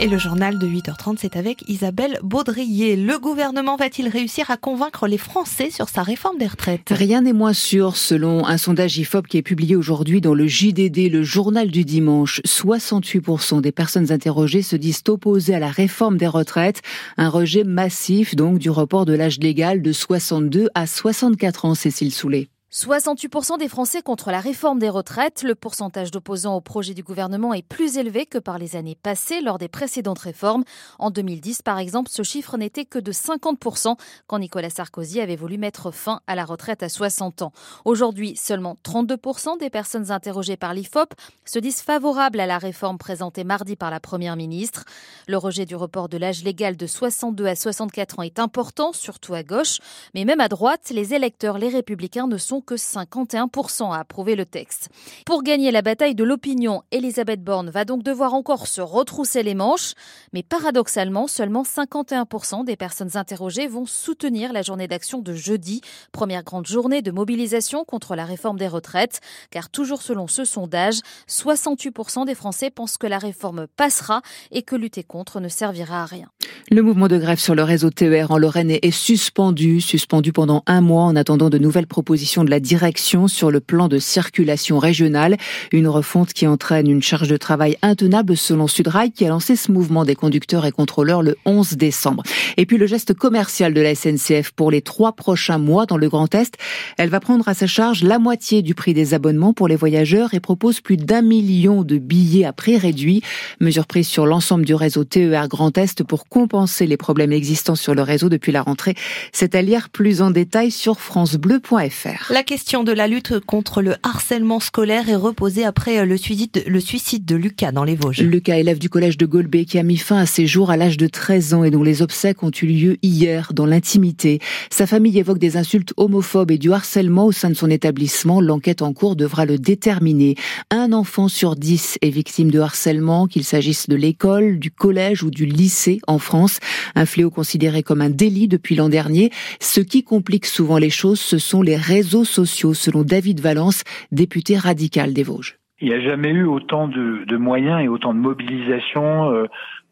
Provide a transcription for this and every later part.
Et le journal de 8h30, c'est avec Isabelle Baudrier. Le gouvernement va-t-il réussir à convaincre les Français sur sa réforme des retraites? Rien n'est moins sûr selon un sondage IFOP qui est publié aujourd'hui dans le JDD, le journal du dimanche. 68% des personnes interrogées se disent opposées à la réforme des retraites. Un rejet massif donc du report de l'âge légal de 62 à 64 ans, Cécile Soulet. 68% des Français contre la réforme des retraites. Le pourcentage d'opposants au projet du gouvernement est plus élevé que par les années passées lors des précédentes réformes. En 2010, par exemple, ce chiffre n'était que de 50% quand Nicolas Sarkozy avait voulu mettre fin à la retraite à 60 ans. Aujourd'hui, seulement 32% des personnes interrogées par l'IFOP se disent favorables à la réforme présentée mardi par la Première ministre. Le rejet du report de l'âge légal de 62 à 64 ans est important, surtout à gauche. Mais même à droite, les électeurs, les républicains ne sont que 51% à approuver le texte. Pour gagner la bataille de l'opinion, Elisabeth Borne va donc devoir encore se retrousser les manches. Mais paradoxalement, seulement 51% des personnes interrogées vont soutenir la journée d'action de jeudi, première grande journée de mobilisation contre la réforme des retraites. Car toujours selon ce sondage, 68% des Français pensent que la réforme passera et que lutter contre ne servira à rien. Le mouvement de grève sur le réseau TER en Lorraine est suspendu, suspendu pendant un mois en attendant de nouvelles propositions de la direction sur le plan de circulation régionale. Une refonte qui entraîne une charge de travail intenable selon Sudrail qui a lancé ce mouvement des conducteurs et contrôleurs le 11 décembre. Et puis le geste commercial de la SNCF pour les trois prochains mois dans le Grand Est. Elle va prendre à sa charge la moitié du prix des abonnements pour les voyageurs et propose plus d'un million de billets à prix réduit. Mesure prise sur l'ensemble du réseau TER Grand Est pour compenser les problèmes existants sur le réseau depuis la rentrée. C'est à lire plus en détail sur francebleu.fr. La question de la lutte contre le harcèlement scolaire est reposée après le suicide, de, le suicide de Lucas dans les Vosges. Lucas, élève du collège de Golbet, qui a mis fin à ses jours à l'âge de 13 ans et dont les obsèques ont eu lieu hier dans l'intimité. Sa famille évoque des insultes homophobes et du harcèlement au sein de son établissement. L'enquête en cours devra le déterminer. Un enfant sur dix est victime de harcèlement, qu'il s'agisse de l'école, du collège ou du lycée en France. Un fléau considéré comme un délit depuis l'an dernier. Ce qui complique souvent les choses, ce sont les réseaux sociaux selon David Valence, député radical des Vosges. Il n'y a jamais eu autant de, de, moyens et autant de mobilisation, euh,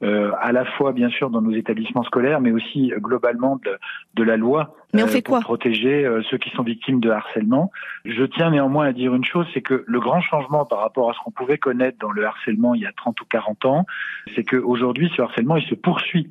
euh, à la fois bien sûr dans nos établissements scolaires, mais aussi euh, globalement de, de, la loi mais on fait pour quoi? protéger ceux qui sont victimes de harcèlement. Je tiens néanmoins à dire une chose, c'est que le grand changement par rapport à ce qu'on pouvait connaître dans le harcèlement il y a 30 ou 40 ans, c'est qu'aujourd'hui ce harcèlement il se poursuit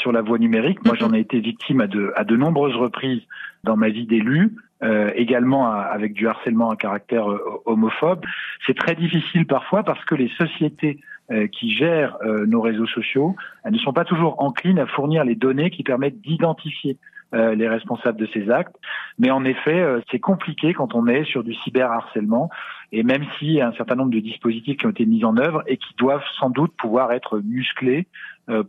sur la voie numérique. Moi, j'en ai été victime à de, à de nombreuses reprises dans ma vie d'élu. Euh, également avec du harcèlement à caractère euh, homophobe. C'est très difficile parfois parce que les sociétés euh, qui gèrent nos réseaux sociaux elles ne sont pas toujours enclines à fournir les données qui permettent d'identifier les responsables de ces actes. Mais en effet, c'est compliqué quand on est sur du cyberharcèlement. Et même s'il y a un certain nombre de dispositifs qui ont été mis en œuvre et qui doivent sans doute pouvoir être musclés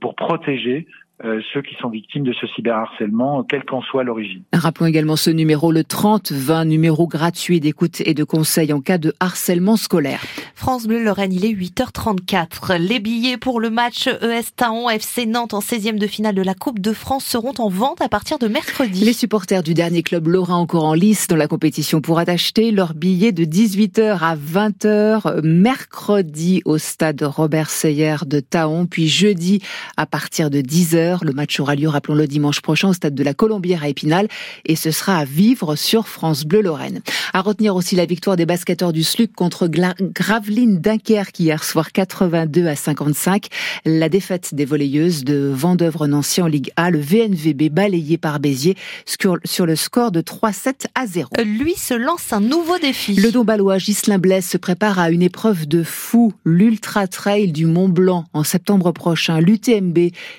pour protéger euh, ceux qui sont victimes de ce cyberharcèlement, quelle qu'en soit l'origine. Rappelons également ce numéro, le 30-20, numéro gratuit d'écoute et de conseil en cas de harcèlement scolaire. France Bleu Lorraine, il est 8h34. Les billets pour le match ES Taon FC Nantes en 16e de finale de la Coupe de France seront en vente à partir de mercredi. Les supporters du dernier club lorrain encore en lice dans la compétition pourront acheter leurs billets de 18h à 20h mercredi au stade Robert Seyer de Taon, puis jeudi à partir de 10h le match aura lieu, rappelons-le, dimanche prochain au stade de la Colombière à Épinal et ce sera à vivre sur France Bleu Lorraine. À retenir aussi la victoire des basketteurs du SLUC contre Gravelines Dunkerque hier soir 82 à 55. La défaite des volleyeuses de Vendœuvre-Nancy en Ligue A, le VNVB balayé par Béziers sur le score de 3-7 à 0. Lui se lance un nouveau défi. Le Dombalois Ghislain Blaise se prépare à une épreuve de fou, l'Ultra Trail du Mont Blanc en septembre prochain. L'UTMB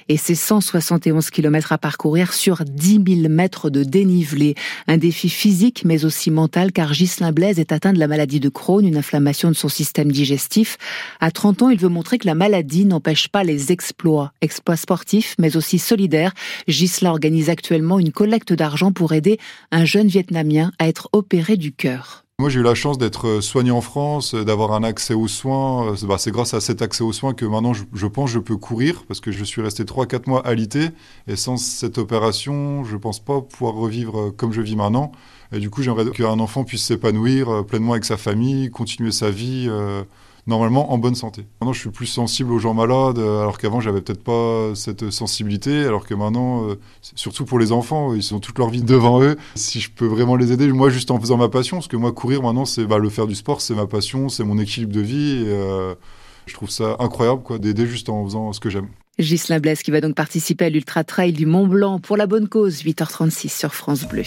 et ses 100 171 km à parcourir sur 10 000 mètres de dénivelé. Un défi physique mais aussi mental car Ghislain Blaise est atteint de la maladie de Crohn, une inflammation de son système digestif. À 30 ans, il veut montrer que la maladie n'empêche pas les exploits, exploits sportifs mais aussi solidaires. Ghislain organise actuellement une collecte d'argent pour aider un jeune Vietnamien à être opéré du cœur. Moi, j'ai eu la chance d'être euh, soigné en France, euh, d'avoir un accès aux soins. Euh, bah, c'est grâce à cet accès aux soins que maintenant, je, pense, je peux courir parce que je suis resté 3-4 mois alité. Et sans cette opération, je pense pas pouvoir revivre comme je vis maintenant. Et du coup, j'aimerais qu'un enfant puisse s'épanouir pleinement avec sa famille, continuer sa vie normalement en bonne santé. Maintenant, je suis plus sensible aux gens malades, alors qu'avant, j'avais peut-être pas cette sensibilité, alors que maintenant, surtout pour les enfants, ils ont toute leur vie devant eux. Si je peux vraiment les aider, moi, juste en faisant ma passion, parce que moi, courir maintenant, c'est bah, le faire du sport, c'est ma passion, c'est mon équilibre de vie. Et, je trouve ça incroyable quoi, d'aider juste en faisant ce que j'aime. Ghislain Blaise qui va donc participer à l'Ultra Trail du Mont Blanc pour la bonne cause, 8h36 sur France Bleu.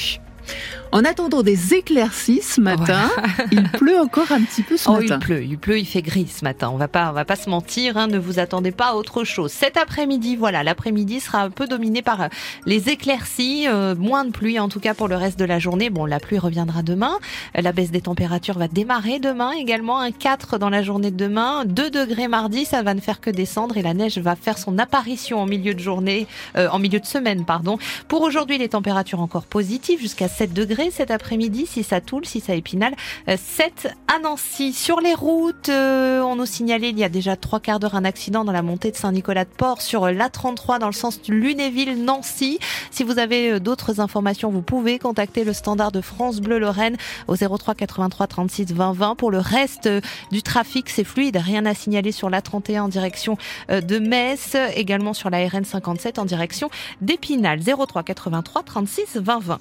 En attendant des éclaircies ce matin, il pleut encore un petit peu ce oh, matin. Il pleut, il pleut, il fait gris ce matin. On va pas, on va pas se mentir. Hein, ne vous attendez pas à autre chose. Cet après-midi, voilà, l'après-midi sera un peu dominé par euh, les éclaircies, euh, moins de pluie en tout cas pour le reste de la journée. Bon, la pluie reviendra demain. La baisse des températures va démarrer demain également. Un 4 dans la journée de demain, 2 degrés mardi, ça va ne faire que descendre et la neige va faire son apparition en milieu de journée, euh, en milieu de semaine, pardon. Pour aujourd'hui, les températures encore positives jusqu'à 7 degrés cet après-midi, si ça Toul, si ça Épinal, 7 à Nancy. Sur les routes, euh, on nous signalait il y a déjà trois quarts d'heure un accident dans la montée de Saint-Nicolas-de-Port sur l'A33 dans le sens Lunéville-Nancy. Si vous avez euh, d'autres informations, vous pouvez contacter le standard de France Bleu Lorraine au 03 83 36 20 20. Pour le reste euh, du trafic, c'est fluide, rien à signaler sur l'A31 en direction de Metz, également sur la RN 57 en direction d'Épinal. 03 83 36 20 20.